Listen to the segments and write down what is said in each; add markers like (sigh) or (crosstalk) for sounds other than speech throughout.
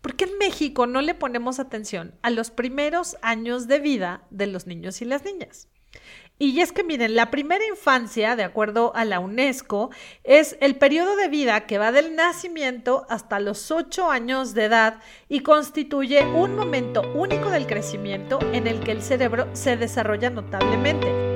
¿Por qué en México no le ponemos atención a los primeros años de vida de los niños y las niñas? Y es que miren, la primera infancia, de acuerdo a la UNESCO, es el periodo de vida que va del nacimiento hasta los 8 años de edad y constituye un momento único del crecimiento en el que el cerebro se desarrolla notablemente.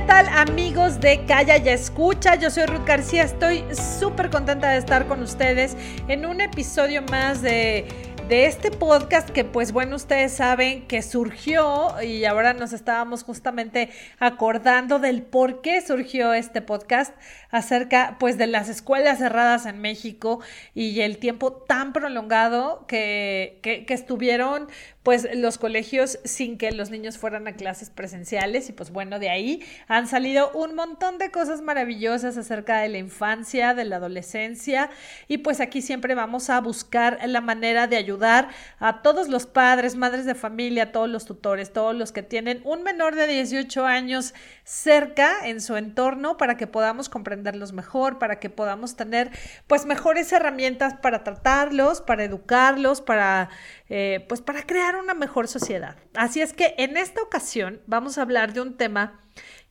¿Qué tal amigos de Calla y Escucha? Yo soy Ruth García, estoy súper contenta de estar con ustedes en un episodio más de de este podcast que pues bueno, ustedes saben que surgió y ahora nos estábamos justamente acordando del por qué surgió este podcast acerca pues de las escuelas cerradas en México y el tiempo tan prolongado que, que, estuvieron pues los colegios sin que los niños fueran a clases presenciales y pues bueno, de ahí han salido un montón de cosas maravillosas acerca de la infancia, de la adolescencia y pues aquí siempre vamos a buscar la manera de ayudar a todos los padres, madres de familia, todos los tutores, todos los que tienen un menor de 18 años cerca en su entorno para que podamos comprenderlos mejor, para que podamos tener pues mejores herramientas para tratarlos, para educarlos, para eh, pues para crear una mejor sociedad. Así es que en esta ocasión vamos a hablar de un tema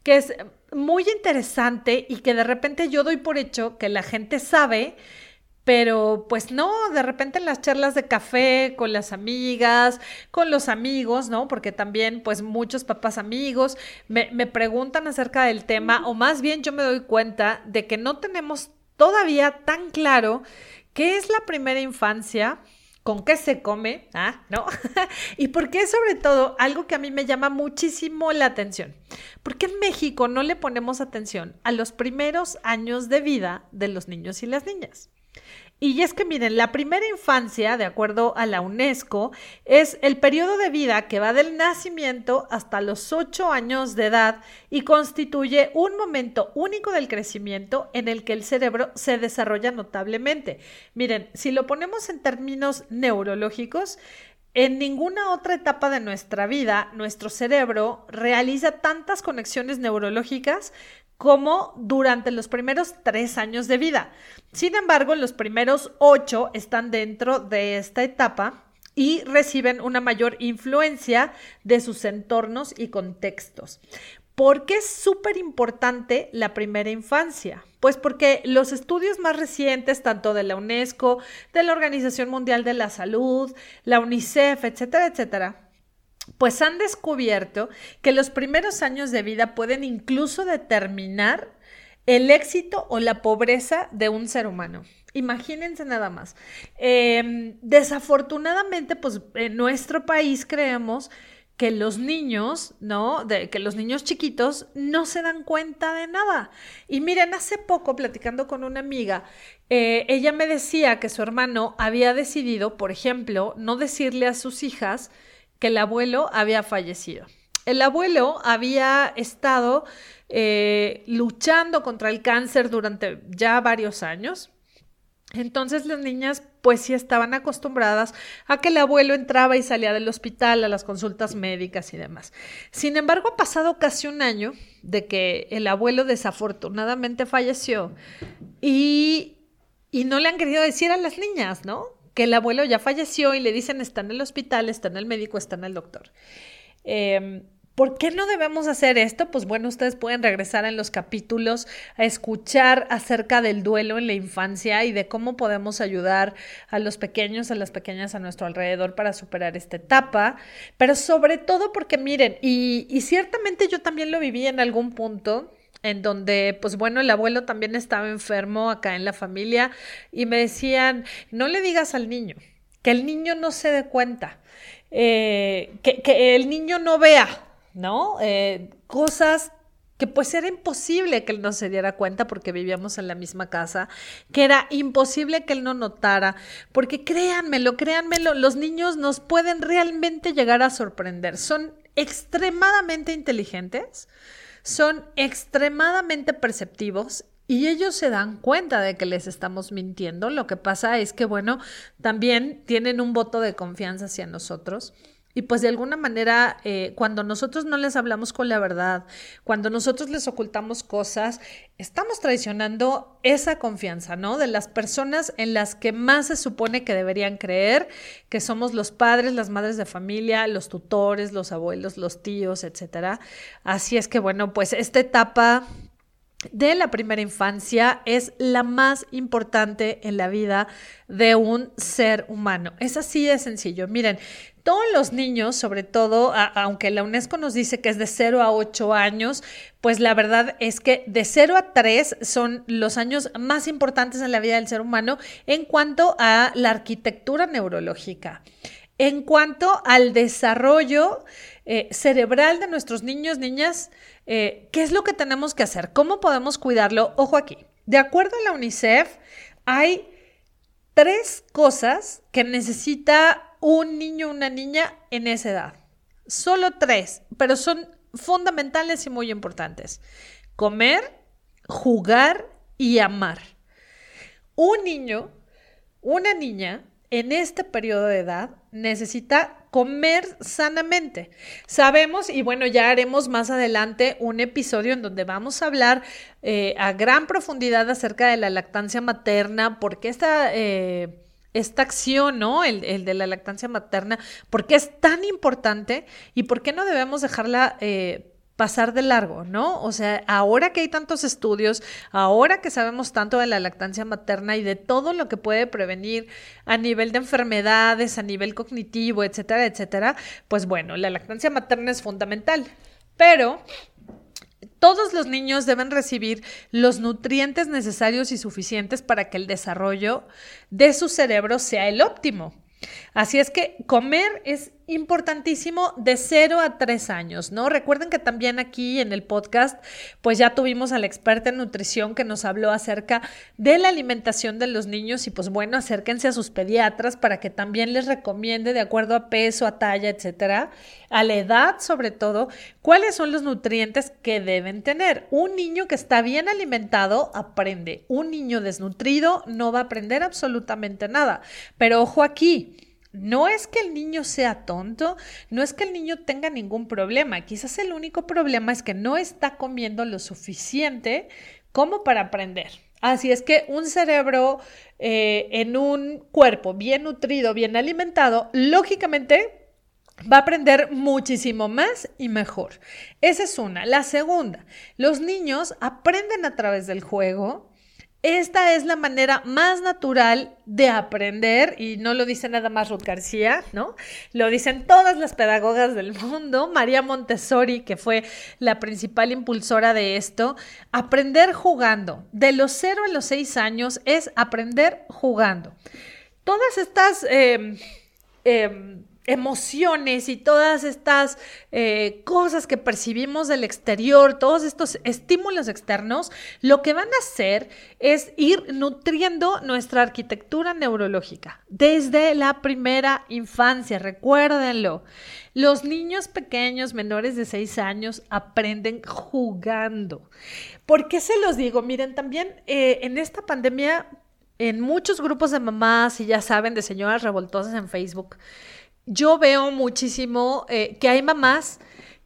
que es muy interesante y que de repente yo doy por hecho que la gente sabe, pero pues no, de repente en las charlas de café con las amigas, con los amigos, ¿no? Porque también pues muchos papás amigos me, me preguntan acerca del tema o más bien yo me doy cuenta de que no tenemos todavía tan claro qué es la primera infancia con qué se come, ¿ah? ¿no? (laughs) y por qué sobre todo algo que a mí me llama muchísimo la atención. ¿Por qué en México no le ponemos atención a los primeros años de vida de los niños y las niñas? Y es que miren, la primera infancia, de acuerdo a la UNESCO, es el periodo de vida que va del nacimiento hasta los 8 años de edad y constituye un momento único del crecimiento en el que el cerebro se desarrolla notablemente. Miren, si lo ponemos en términos neurológicos, en ninguna otra etapa de nuestra vida, nuestro cerebro realiza tantas conexiones neurológicas como durante los primeros tres años de vida. Sin embargo, los primeros ocho están dentro de esta etapa y reciben una mayor influencia de sus entornos y contextos. ¿Por qué es súper importante la primera infancia? Pues porque los estudios más recientes, tanto de la UNESCO, de la Organización Mundial de la Salud, la UNICEF, etcétera, etcétera, pues han descubierto que los primeros años de vida pueden incluso determinar el éxito o la pobreza de un ser humano. Imagínense nada más. Em, desafortunadamente, pues en nuestro país creemos que los niños, ¿no? De, que los niños chiquitos no se dan cuenta de nada. Y miren, hace poco platicando con una amiga, eh, ella me decía que su hermano había decidido, por ejemplo, no decirle a sus hijas, que el abuelo había fallecido. El abuelo había estado eh, luchando contra el cáncer durante ya varios años. Entonces las niñas pues sí estaban acostumbradas a que el abuelo entraba y salía del hospital a las consultas médicas y demás. Sin embargo, ha pasado casi un año de que el abuelo desafortunadamente falleció y, y no le han querido decir a las niñas, ¿no? Que el abuelo ya falleció y le dicen está en el hospital, está en el médico, está en el doctor. Em, ¿Por qué no debemos hacer esto? Pues bueno, ustedes pueden regresar en los capítulos a escuchar acerca del duelo en la infancia y de cómo podemos ayudar a los pequeños, a las pequeñas a nuestro alrededor para superar esta etapa. Pero sobre todo porque miren, y, y ciertamente yo también lo viví en algún punto, en donde, pues bueno, el abuelo también estaba enfermo acá en la familia y me decían, no le digas al niño, que el niño no se dé cuenta, eh, que, el niño no vea, ¿no? Eh, cosas que pues era imposible que él no se diera cuenta porque vivíamos en la misma casa, que era imposible que él no notara, porque créanmelo, créanmelo, los niños nos pueden realmente llegar a sorprender, son extremadamente inteligentes, son extremadamente perceptivos y ellos se dan cuenta de que les estamos mintiendo. Lo que pasa es que, bueno, también tienen un voto de confianza hacia nosotros. Y pues de alguna manera, eh, cuando nosotros no les hablamos con la verdad, cuando nosotros les ocultamos cosas, estamos traicionando esa confianza, ¿no? De las personas en las que más se supone que deberían creer, que somos los padres, las madres de familia, los tutores, los abuelos, los tíos, etcétera. Así es que, bueno, pues esta etapa de la primera infancia es la más importante en la vida de un ser humano. Es así de sencillo. Miren, todos los niños, sobre todo, aunque la UNESCO nos dice que es de 0 a 8 años, pues la verdad es que de 0 a 3 son los años más importantes en la vida del ser humano en cuanto a la arquitectura neurológica. En cuanto al desarrollo eh, cerebral de nuestros niños, niñas, eh, ¿qué es lo que tenemos que hacer? ¿Cómo podemos cuidarlo? Ojo aquí. De acuerdo a la UNICEF, hay tres cosas que necesita un niño una niña en esa edad. Solo tres, pero son fundamentales y muy importantes. Comer, jugar y amar. Un niño, una niña, en este periodo de edad necesita comer sanamente. Sabemos, y bueno, ya haremos más adelante un episodio en donde vamos a hablar eh, a gran profundidad acerca de la lactancia materna, porque esta... Eh, esta acción, ¿no? El, de la lactancia materna, ¿por qué es tan importante y por qué no debemos dejarla eh, pasar de largo, ¿no? O sea, ahora que hay tantos estudios, ahora que sabemos tanto de la lactancia materna y de todo lo que puede prevenir a nivel de enfermedades, a nivel cognitivo, etcétera, etcétera, pues bueno, la lactancia materna es fundamental. Pero todos los niños deben recibir los nutrientes necesarios y suficientes para que el desarrollo de su cerebro sea el óptimo. Así es que comer es importantísimo de 0 a 3 años, ¿no? Recuerden que también aquí en el podcast, pues ya tuvimos a la experta en nutrición que nos habló acerca de la alimentación de los niños y pues bueno, acérquense a sus pediatras para que también les recomiende de acuerdo a peso, a talla, etcétera, a la edad sobre todo, cuáles son los nutrientes que deben tener. Un niño que está bien alimentado aprende. Un niño desnutrido no va a aprender absolutamente nada. Pero ojo aquí, no es que el niño sea tonto, no es que el niño tenga ningún problema, quizás el único problema es que no está comiendo lo suficiente como para aprender. Así es que un cerebro eh, en un cuerpo bien nutrido, bien alimentado, lógicamente va a aprender muchísimo más y mejor. Esa es una. La segunda, los niños aprenden a través del juego, esta es la manera más natural de aprender y no lo dice nada más Ruth García, ¿no? Lo dicen todas las pedagogas del mundo, María Montessori, que fue la principal impulsora de esto, aprender jugando. De los 0 a los 6 años es aprender jugando. Todas estas... Eh, eh, emociones y todas estas eh, cosas que percibimos del exterior, todos estos estímulos externos, lo que van a hacer es ir nutriendo nuestra arquitectura neurológica desde la primera infancia, recuérdenlo. Los niños pequeños menores de 6 años aprenden jugando. ¿Por qué se los digo? Miren, también eh, en esta pandemia, en muchos grupos de mamás y ya saben, de señoras revoltosas en Facebook, yo veo muchísimo eh, que hay mamás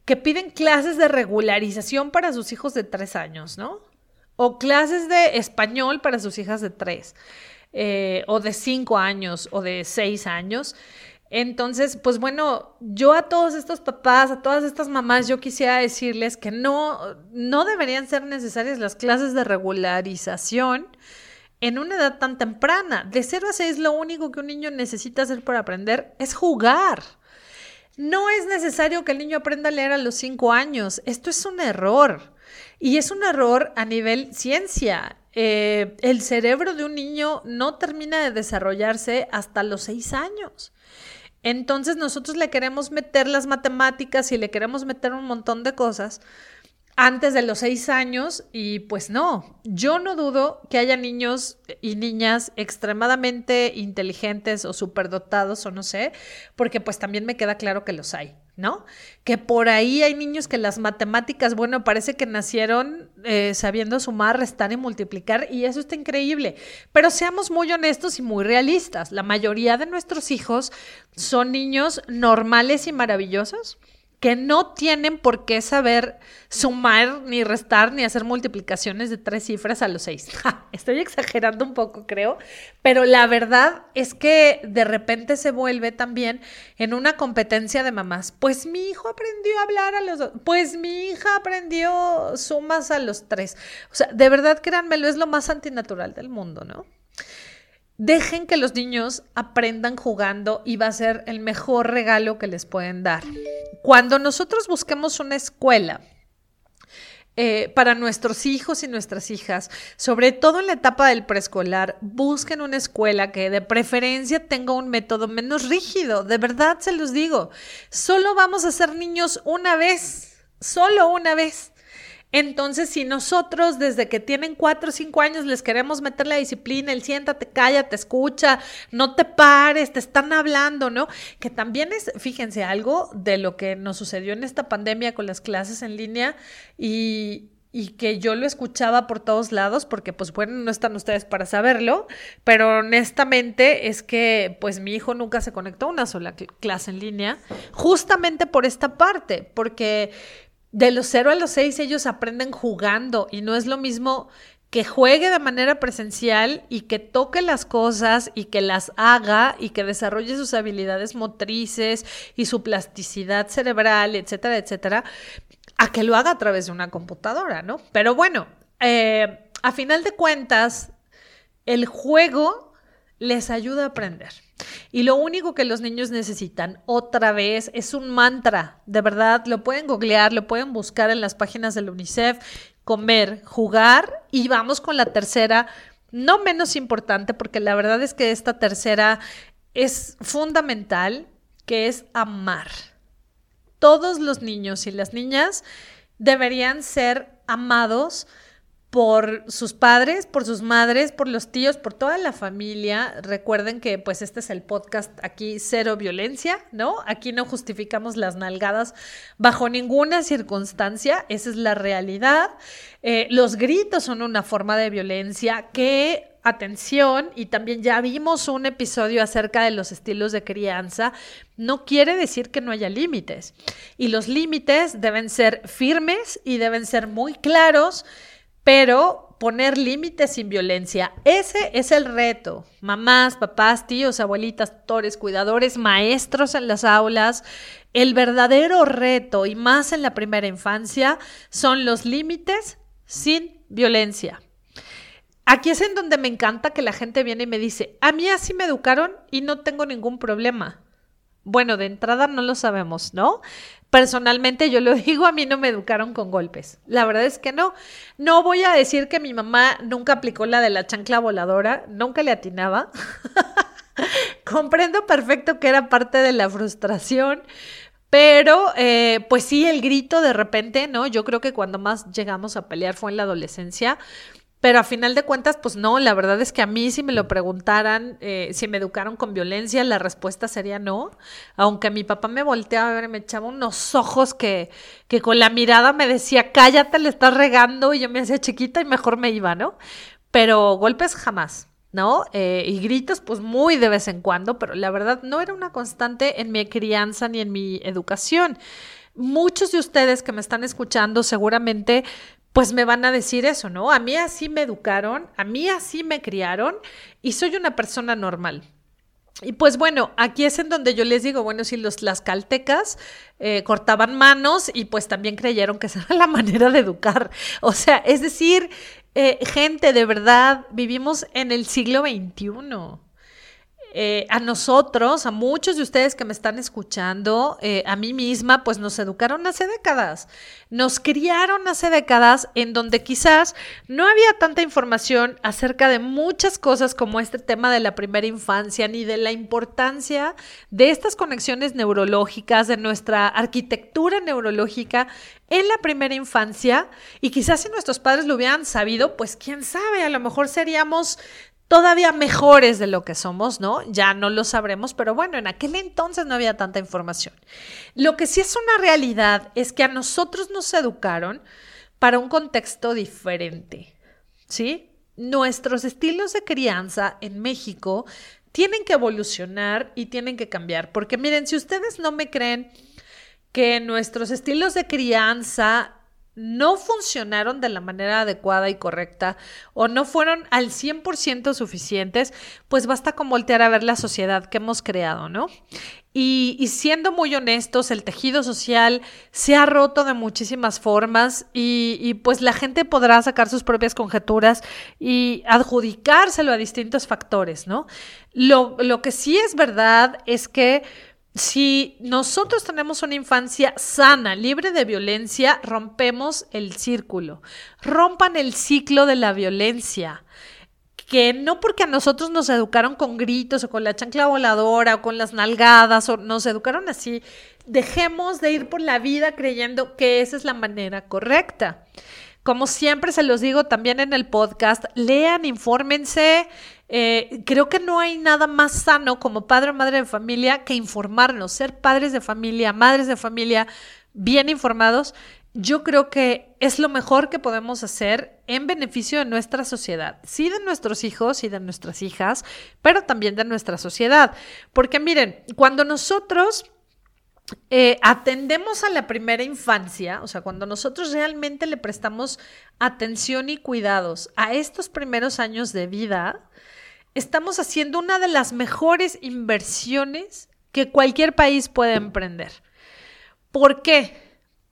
que piden clases de regularización para sus hijos de tres años, ¿no? O clases de español para sus hijas de tres, eh, o de cinco años, o de seis años. Entonces, pues bueno, yo a todos estos papás, a todas estas mamás, yo quisiera decirles que no, no deberían ser necesarias las clases de regularización en una edad tan temprana. De 0 a 6 lo único que un niño necesita hacer para aprender es jugar. No es necesario que el niño aprenda a leer a los 5 años. Esto es un error. Y es un error a nivel ciencia. Eh, el cerebro de un niño no termina de desarrollarse hasta los 6 años. Entonces nosotros le queremos meter las matemáticas y le queremos meter un montón de cosas antes de los seis años y pues no, yo no dudo que haya niños y niñas extremadamente inteligentes o superdotados o no sé, porque pues también me queda claro que los hay. ¿no? Que por ahí hay niños que las matemáticas, bueno, parece que nacieron eh, sabiendo sumar, restar y multiplicar, y eso está increíble. Pero seamos muy honestos y muy realistas. La mayoría de nuestros hijos son niños normales y maravillosos que no tienen por qué saber sumar, ni restar, ni hacer multiplicaciones de tres cifras a los seis. (laughs) estoy exagerando un poco, creo, pero la verdad es que de repente se vuelve también en una competencia de mamás. Pues mi hijo aprendió a hablar a los dos, pues mi hija aprendió sumas a los tres. O sea, de verdad, créanmelo, es lo más antinatural del mundo, ¿no? Dejen que los niños aprendan jugando y va a ser el mejor regalo que les pueden dar. Cuando nosotros busquemos una escuela eh, para nuestros hijos y nuestras hijas, sobre todo en la etapa del preescolar, busquen una escuela que de preferencia tenga un método menos rígido. De verdad se los digo, solo vamos a ser niños una vez, solo una vez. Entonces, si nosotros desde que tienen cuatro o cinco años les queremos meter la disciplina, el siéntate, cállate, escucha, no te pares, te están hablando, ¿no? Que también es, fíjense, algo de lo que nos sucedió en esta pandemia con las clases en línea y, y que yo lo escuchaba por todos lados, porque pues bueno, no están ustedes para saberlo, pero honestamente es que pues mi hijo nunca se conectó a una sola clase en línea, justamente por esta parte, porque de los 0 a los 6 ellos aprenden jugando y no es lo mismo que juegue de manera presencial y que toque las cosas y que las haga y que desarrolle sus habilidades motrices y su plasticidad cerebral, etcétera, etcétera, a que lo haga a través de una computadora, ¿no? Pero bueno, eh, a final de cuentas, el juego les ayuda a aprender. Y lo único que los niños necesitan otra vez es un mantra. De verdad, lo pueden googlear, lo pueden buscar en las páginas del UNICEF, comer, jugar y vamos con la tercera, no menos importante, porque la verdad es que esta tercera es fundamental, que es amar. Todos los niños y las niñas deberían ser amados por sus padres, por sus madres, por los tíos, por toda la familia. Recuerden que pues este es el podcast aquí cero violencia, ¿no? Aquí no justificamos las nalgadas bajo ninguna circunstancia, esa es la realidad. Eh, los gritos son una forma de violencia que atención, y también ya vimos un episodio acerca de los estilos de crianza, no quiere decir que no haya límites. Y los límites deben ser firmes y deben ser muy claros pero poner límites sin violencia, ese es el reto. Mamás, papás, tíos, abuelitas, tutores, cuidadores, maestros en las aulas, el verdadero reto, y más en la primera infancia, son los límites sin violencia. Aquí es en donde me encanta que la gente viene y me dice, a mí así me educaron y no tengo ningún problema. Bueno, de entrada no lo sabemos, ¿no? Personalmente yo lo (laughs) digo, a mí no me educaron con golpes. La verdad es que no. No voy a decir que mi mamá nunca aplicó la de la chancla voladora, nunca le atinaba. (laughs) Comprendo perfecto que era parte de la frustración, pero eh, pues sí, el grito de repente, ¿no? Yo creo que cuando más llegamos a pelear fue en la adolescencia. Pero a final de cuentas, pues no, la verdad es que a mí si me lo preguntaran, eh, si me educaron con violencia, la respuesta sería no. Aunque mi papá me volteaba a ver, me echaba unos ojos que, que con la mirada me decía, cállate, le estás regando, y yo me hacía chiquita y mejor me iba, ¿no? Pero golpes jamás. ¿no? Eh, y gritos, pues muy de vez en cuando, pero la verdad no era una constante en mi crianza ni en mi educación. Muchos de ustedes que me están escuchando seguramente pues me van a decir eso, ¿no? A mí así me educaron, a mí así me criaron y soy una persona normal. Y pues bueno, aquí es en donde yo les digo, bueno, si los las caltecas eh, cortaban manos y pues también creyeron que (laughs) esa era la manera de educar. O sea, es decir, eh, gente, de verdad, vivimos en el siglo XXI. Eh, a nosotros, a muchos de ustedes que me están escuchando, eh, a mí misma, pues nos educaron hace décadas, nos criaron hace décadas en donde quizás no había tanta información acerca de muchas cosas como este tema de la primera infancia, ni de la importancia de estas conexiones neurológicas, de nuestra arquitectura neurológica en la primera infancia. Y quizás si nuestros padres lo hubieran sabido, pues quién sabe, a lo mejor seríamos todavía mejores de lo que somos, ¿no? Ya no lo sabremos, pero bueno, en aquel entonces no había tanta información. Lo que sí es una realidad es que a nosotros nos educaron para un contexto diferente, ¿sí? Nuestros estilos de crianza en México tienen que evolucionar y tienen que cambiar, porque miren, si ustedes no me creen que nuestros estilos de crianza no funcionaron de la manera adecuada y correcta o no fueron al 100% suficientes, pues basta con voltear a ver la sociedad que hemos creado, ¿no? Y, siendo muy honestos, el tejido social se ha roto de muchísimas formas y, y, pues la gente podrá sacar sus propias conjeturas y adjudicárselo a distintos factores, ¿no? Lo, lo que sí es verdad es que si nosotros tenemos una infancia sana, libre de violencia, rompemos el círculo. Rompan el ciclo de la violencia. Que no porque a nosotros nos educaron con gritos o con la chancla voladora o con las nalgadas o nos educaron así, dejemos de ir por la vida creyendo que esa es la manera correcta. Como siempre se los digo también en el podcast, lean, infórmense, eh, creo que no hay nada más sano como padre o madre de familia que informarnos, ser padres de familia, madres de familia bien informados. Yo creo que es lo mejor que podemos hacer en beneficio de nuestra sociedad, sí de nuestros hijos y de nuestras hijas, pero también de nuestra sociedad. Porque miren, cuando nosotros eh, atendemos a la primera infancia, o sea, cuando nosotros realmente le prestamos atención y cuidados a estos primeros años de vida, estamos haciendo una de las mejores inversiones que cualquier país puede emprender. ¿Por qué?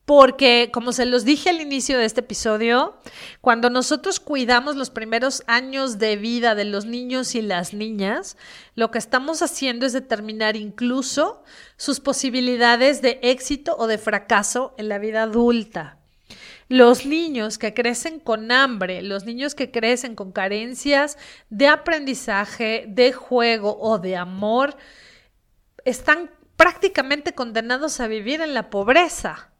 Porque, como se los dije al inicio de este episodio, cuando nosotros cuidamos los primeros años de vida de los niños y las niñas, lo que estamos haciendo es determinar incluso sus posibilidades de éxito o de fracaso en la vida adulta. Los niños que crecen con hambre, los niños que crecen con carencias de aprendizaje, de juego o de amor, están prácticamente condenados a vivir en la pobreza.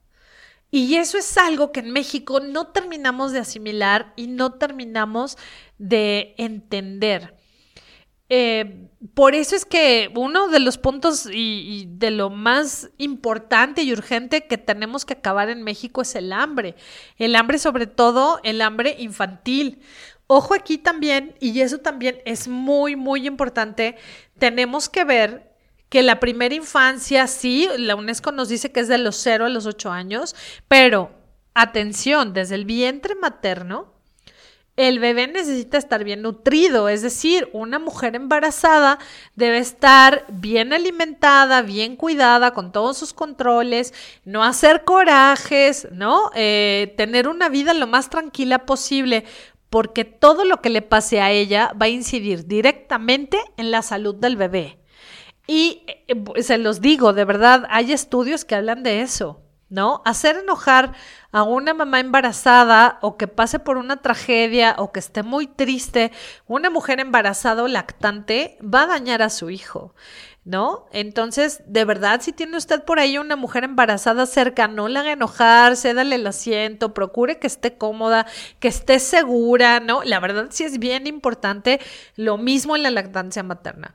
Y eso es algo que en México no terminamos de asimilar y no terminamos de entender. Eh, por eso es que uno de los puntos y, de lo más importante y urgente que tenemos que acabar en México es el hambre. El hambre, sobre todo el hambre infantil. Ojo aquí también, y eso también es muy, muy importante, tenemos que ver que la primera infancia, sí, la UNESCO nos dice que es de los 0 a los 8 años, pero atención, desde el vientre materno el bebé necesita estar bien nutrido, es decir, una mujer embarazada debe estar bien alimentada, bien cuidada, con todos sus controles, no hacer corajes, ¿no? Eh, tener una vida lo más tranquila posible, porque todo lo que le pase a ella va a incidir directamente en la salud del bebé. Y eh, se los digo, de verdad, hay estudios que hablan de eso. ¿no? Hacer enojar a una mamá embarazada o que pase por una tragedia o que esté muy triste, una mujer embarazada o lactante va a dañar a su hijo. ¿No? Entonces, de verdad, si tiene usted por ahí una mujer embarazada cerca, no la haga enojar, cédale el asiento, procure que esté cómoda, que esté segura, ¿no? La verdad sí es bien importante lo mismo en la lactancia materna.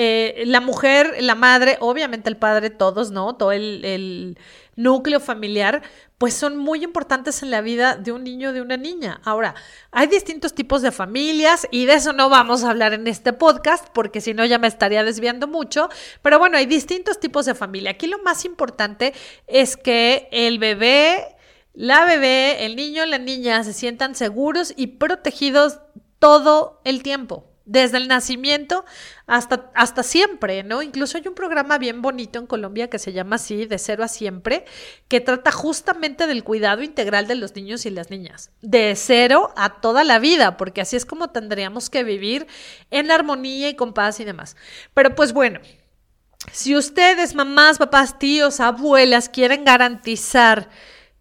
Eh, la mujer, la madre, obviamente el padre, todos, ¿no? Todo el, núcleo familiar, pues son muy importantes en la vida de un niño o de una niña. Ahora, hay distintos tipos de familias y de eso no vamos a hablar en este podcast porque si no ya me estaría desviando mucho, pero bueno, hay distintos tipos de familia. Aquí lo más importante es que el bebé, la bebé, el niño, la niña se sientan seguros y protegidos todo el tiempo desde el nacimiento hasta, hasta siempre, ¿no? Incluso hay un programa bien bonito en Colombia que se llama así, de cero a siempre, que trata justamente del cuidado integral de los niños y las niñas, de cero a toda la vida, porque así es como tendríamos que vivir en armonía y con paz y demás. Pero pues bueno. Si ustedes, mamás, papás, tíos, abuelas, quieren garantizar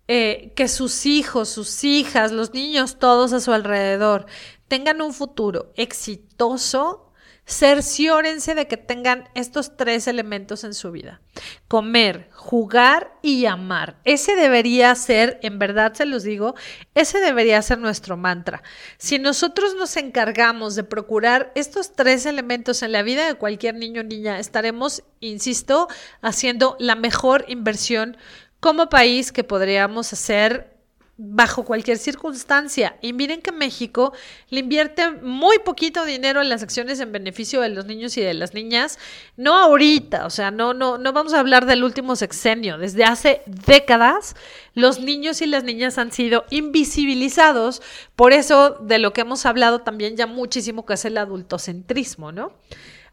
eh, que sus hijos, sus hijas, los niños, todos a su alrededor, tengan un futuro exitoso, Cerciórense de que tengan estos tres elementos en su vida. Comer, jugar y amar. Ese debería ser, en verdad se los digo, ese debería ser nuestro mantra. Si nosotros nos encargamos de procurar estos tres elementos en la vida de cualquier niño o niña, estaremos, insisto, haciendo la mejor inversión como país que podríamos hacer bajo cualquier circunstancia. Y miren que México le invierte muy poquito dinero en las acciones en beneficio de los niños y de las niñas, no ahorita, o sea, no no no vamos a hablar del último sexenio, desde hace décadas los niños y las niñas han sido invisibilizados, por eso de lo que hemos hablado también ya muchísimo que es el adultocentrismo, ¿no?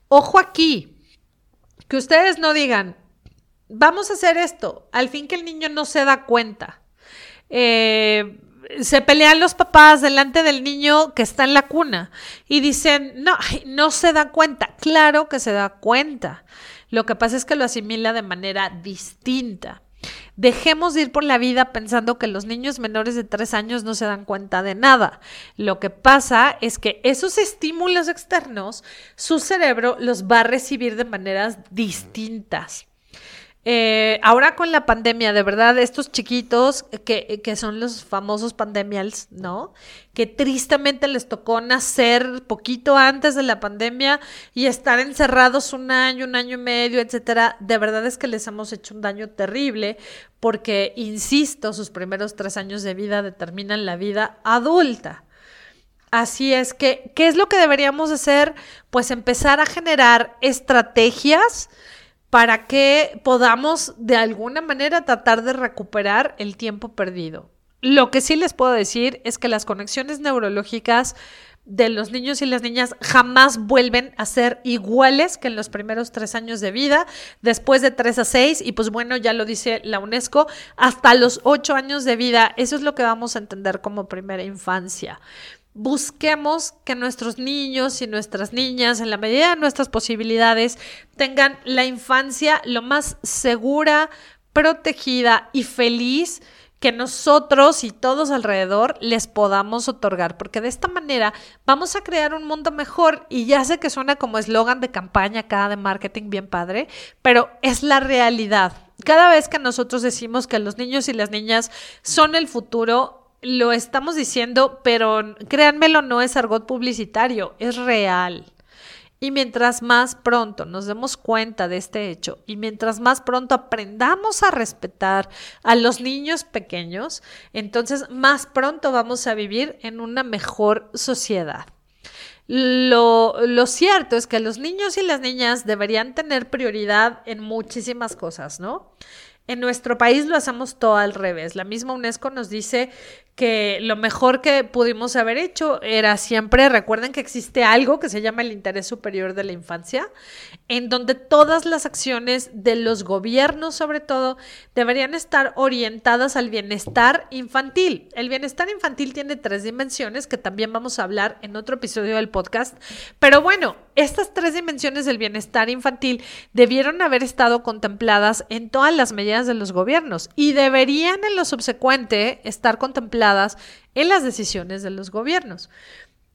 Ojo aquí, que ustedes no digan, vamos a hacer esto, al fin que el niño no se da cuenta eh, se pelean los papás delante del niño que está en la cuna y dicen, no, no se da cuenta. Claro que se da cuenta. Lo que pasa es que lo asimila de manera distinta. Dejemos de ir por la vida pensando que los niños menores de tres años no se dan cuenta de nada. Lo que pasa es que esos estímulos externos, su cerebro los va a recibir de maneras distintas. Eh, ahora con la pandemia, de verdad, estos chiquitos que, que, son los famosos pandemials, ¿no? Que tristemente les tocó nacer poquito antes de la pandemia y estar encerrados un año, un año y medio, etcétera. De verdad es que les hemos hecho un daño terrible porque, insisto, sus primeros tres años de vida determinan la vida adulta. Así es que, ¿qué es lo que deberíamos hacer? Pues empezar a generar estrategias para que podamos de alguna manera tratar de recuperar el tiempo perdido. Lo que sí les puedo decir es que las conexiones neurológicas de los niños y las niñas jamás vuelven a ser iguales que en los primeros tres años de vida, después de tres a seis, y pues bueno, ya lo dice la UNESCO, hasta los ocho años de vida. Eso es lo que vamos a entender como primera infancia busquemos que nuestros niños y nuestras niñas, en la medida de nuestras posibilidades, tengan la infancia lo más segura, protegida y feliz que nosotros y todos alrededor les podamos otorgar, porque de esta manera vamos a crear un mundo mejor y ya sé que suena como eslogan de campaña cada de marketing bien padre, pero es la realidad. Cada vez que nosotros decimos que los niños y las niñas son el futuro, lo estamos diciendo, pero créanmelo, no es argot publicitario, es real. Y mientras más pronto nos demos cuenta de este hecho y mientras más pronto aprendamos a respetar a los niños pequeños, entonces más pronto vamos a vivir en una mejor sociedad. Lo, lo, cierto es que los niños y las niñas deberían tener prioridad en muchísimas cosas, ¿no? En nuestro país lo hacemos todo al revés. La misma UNESCO nos dice que lo mejor que pudimos haber hecho era siempre, recuerden que existe algo que se llama el interés superior de la infancia, en donde todas las acciones de los gobiernos, sobre todo, deberían estar orientadas al bienestar infantil. El bienestar infantil tiene tres dimensiones que también vamos a hablar en otro episodio del podcast, pero bueno, estas tres dimensiones del bienestar infantil debieron haber estado contempladas en todas las medidas de los gobiernos y deberían en lo subsecuente estar contempladas en las decisiones de los gobiernos.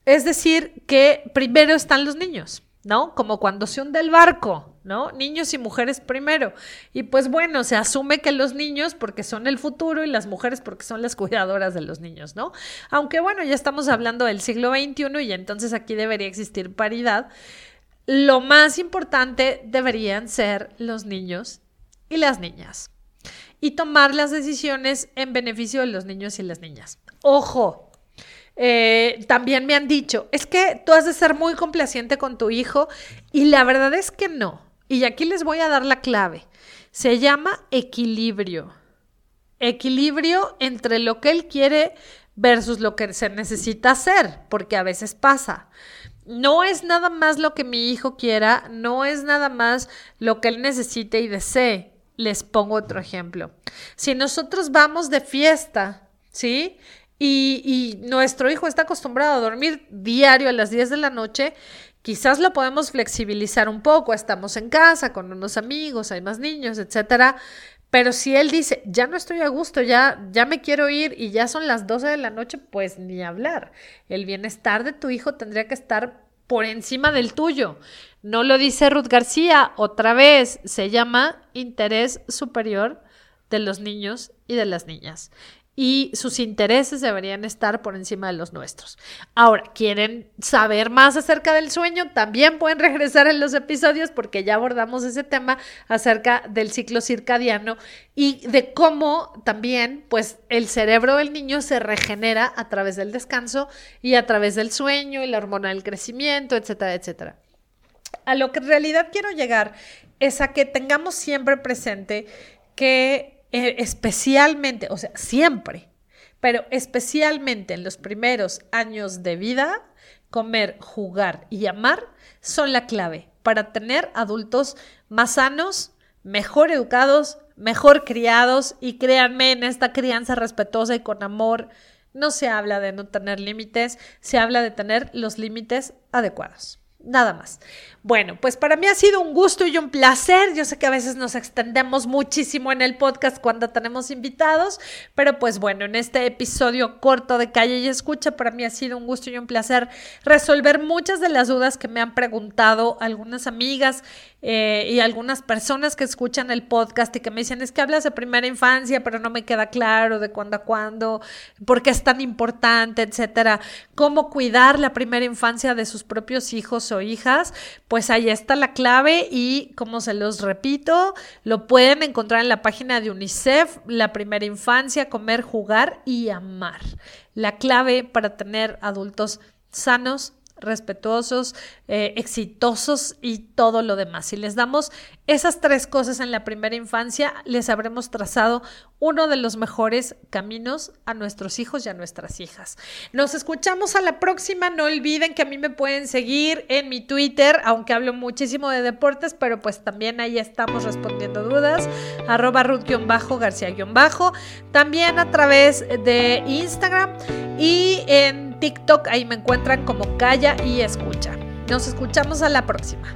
Es decir, que primero están los niños, ¿no? Como cuando se hunde el barco, ¿no? Niños y mujeres primero. Y pues bueno, se asume que los niños porque son el futuro y las mujeres porque son las cuidadoras de los niños, ¿no? Aunque bueno, ya estamos hablando del siglo XXI y entonces aquí debería existir paridad. Lo más importante deberían ser los niños y las niñas y tomar las decisiones en beneficio de los niños y las niñas. Ojo, eh, también me han dicho, es que tú has de ser muy complaciente con tu hijo y la verdad es que no. Y aquí les voy a dar la clave. Se llama equilibrio. Equilibrio entre lo que él quiere versus lo que se necesita hacer, porque a veces pasa. No es nada más lo que mi hijo quiera, no es nada más lo que él necesite y desee. Les pongo otro ejemplo. Si nosotros vamos de fiesta, ¿sí? Y, nuestro hijo está acostumbrado a dormir diario a las 10 de la noche, quizás lo podemos flexibilizar un poco. Estamos en casa con unos amigos, hay más niños, etcétera. Pero si él dice, ya no estoy a gusto, ya, ya me quiero ir y ya son las 12 de la noche, pues ni hablar. El bienestar de tu hijo tendría que estar por encima del tuyo. No lo dice Ruth García, otra vez se llama interés superior de los niños y de las niñas y sus intereses deberían estar por encima de los nuestros. Ahora, ¿quieren saber más acerca del sueño? También pueden regresar en los episodios porque ya abordamos ese tema acerca del ciclo circadiano y de cómo también pues el cerebro del niño se regenera a través del descanso y a través del sueño y la hormona del crecimiento, etcétera, etcétera. A lo que en realidad quiero llegar es a que tengamos siempre presente que especialmente, o sea, siempre, pero especialmente en los primeros años de vida, comer, jugar y amar son la clave para tener adultos más sanos, mejor educados, mejor criados y créanme, en esta crianza respetuosa y con amor no se habla de no tener límites, se habla de tener los límites adecuados. Nada más. Bueno, pues para mí ha sido un gusto y un placer. Yo sé que a veces nos extendemos muchísimo en el podcast cuando tenemos invitados, pero pues bueno, en este episodio corto de Calle y Escucha, para mí ha sido un gusto y un placer resolver muchas de las dudas que me han preguntado algunas amigas eh, y algunas personas que escuchan el podcast y que me dicen, es que hablas de primera infancia, pero no me queda claro de cuándo a cuándo, por qué es tan importante, etcétera. Cómo cuidar la primera infancia de sus propios hijos o hijas, pues ahí está la clave y como se los repito, lo pueden encontrar en la página de UNICEF, la primera infancia, comer, jugar y amar. La clave para tener adultos sanos, respetuosos, eh, exitosos y todo lo demás. Si les damos esas tres cosas en la primera infancia, les habremos trazado uno de los mejores caminos a nuestros hijos y a nuestras hijas. Nos escuchamos a la próxima. No olviden que a mí me pueden seguir en mi Twitter, aunque hablo muchísimo de deportes, pero pues también ahí estamos respondiendo dudas. Arroba Ruth-García-Bajo. También a través de Instagram y en TikTok, ahí me encuentran como Calla y Escucha. Nos escuchamos a la próxima.